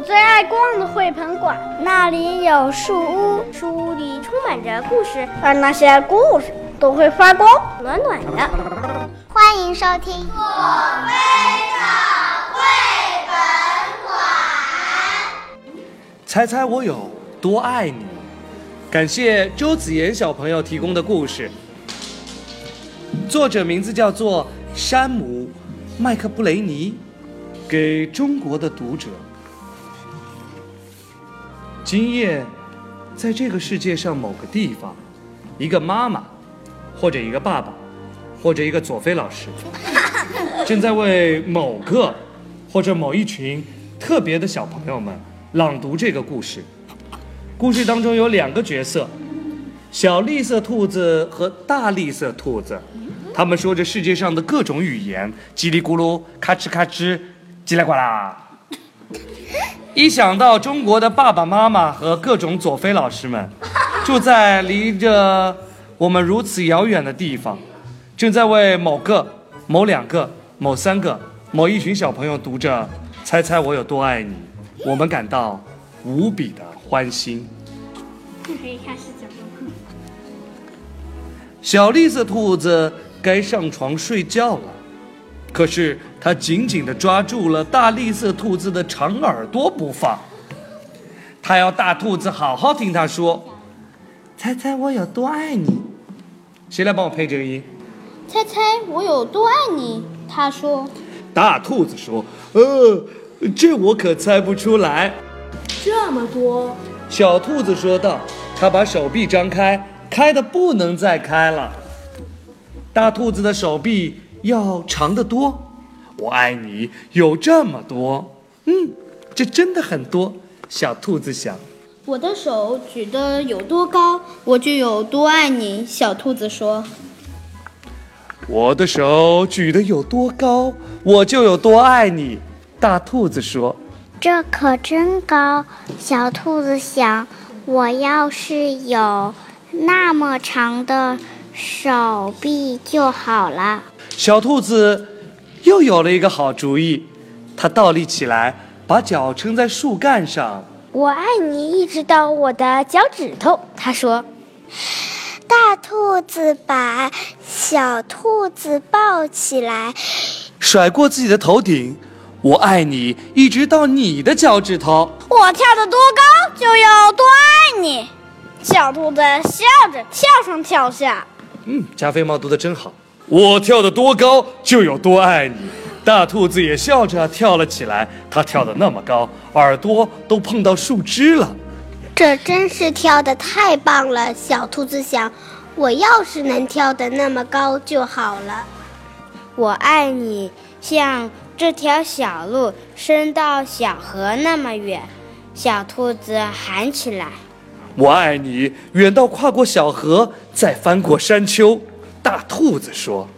我最爱逛的绘本馆，那里有树屋，树屋里充满着故事，而那些故事都会发光，暖暖的。欢迎收听我非常绘本馆。猜猜我有多爱你？感谢周子妍小朋友提供的故事，作者名字叫做山姆·麦克布雷尼，给中国的读者。今夜，在这个世界上某个地方，一个妈妈，或者一个爸爸，或者一个佐菲老师，正在为某个或者某一群特别的小朋友们朗读这个故事。故事当中有两个角色，小绿色兔子和大绿色兔子，他们说着世界上的各种语言，叽里咕噜，咔哧咔哧，叽里呱啦。一想到中国的爸爸妈妈和各种佐菲老师们，住在离着我们如此遥远的地方，正在为某个、某两个、某三个、某一群小朋友读着《猜猜我有多爱你》，我们感到无比的欢欣。可以开始讲了。小绿色兔子该上床睡觉了。可是他紧紧地抓住了大栗色兔子的长耳朵不放，他要大兔子好好听他说：“猜猜我有多爱你？”谁来帮我配这个音？猜猜我有多爱你？他说。大兔子说：“呃，这我可猜不出来。”这么多。小兔子说道：“他把手臂张开，开的不能再开了。”大兔子的手臂。要长得多，我爱你有这么多，嗯，这真的很多。小兔子想，我的手举得有多高，我就有多爱你。小兔子说，我的手举得有多高，我就有多爱你。大兔子说，这可真高。小兔子想，我要是有那么长的手臂就好了。小兔子又有了一个好主意，他倒立起来，把脚撑在树干上。我爱你，一直到我的脚趾头。他说。大兔子把小兔子抱起来，甩过自己的头顶。我爱你，一直到你的脚趾头。我跳得多高，就有多爱你。小兔子笑着跳上跳下。嗯，加菲猫读的真好。我跳得多高，就有多爱你。大兔子也笑着跳了起来，它跳得那么高，耳朵都碰到树枝了。这真是跳得太棒了，小兔子想，我要是能跳得那么高就好了。我爱你，像这条小路伸到小河那么远。小兔子喊起来：“我爱你，远到跨过小河，再翻过山丘。”大兔子说：“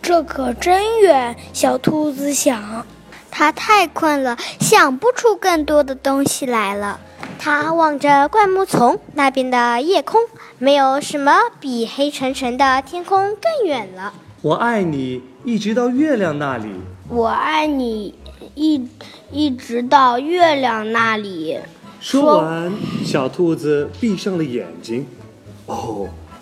这可真远。”小兔子想，它太困了，想不出更多的东西来了。它望着灌木丛那边的夜空，没有什么比黑沉沉的天空更远了。我爱你，一直到月亮那里。我爱你，一一直到月亮那里。说完，小兔子闭上了眼睛。哦，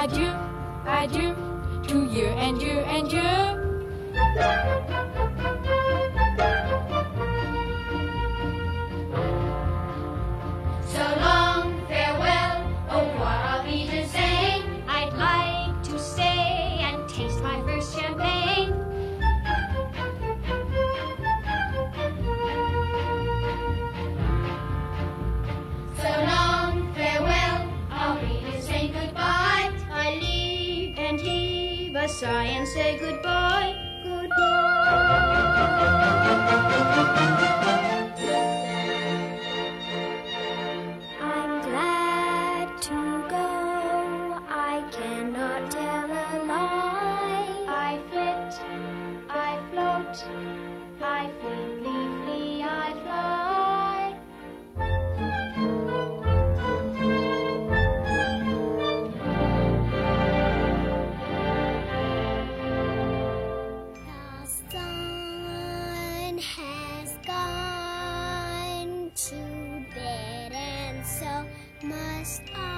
adieu, adieu to you and you and you. Sigh and say goodbye, goodbye. I'm glad to go. I cannot tell a lie. I flit, I float, next time.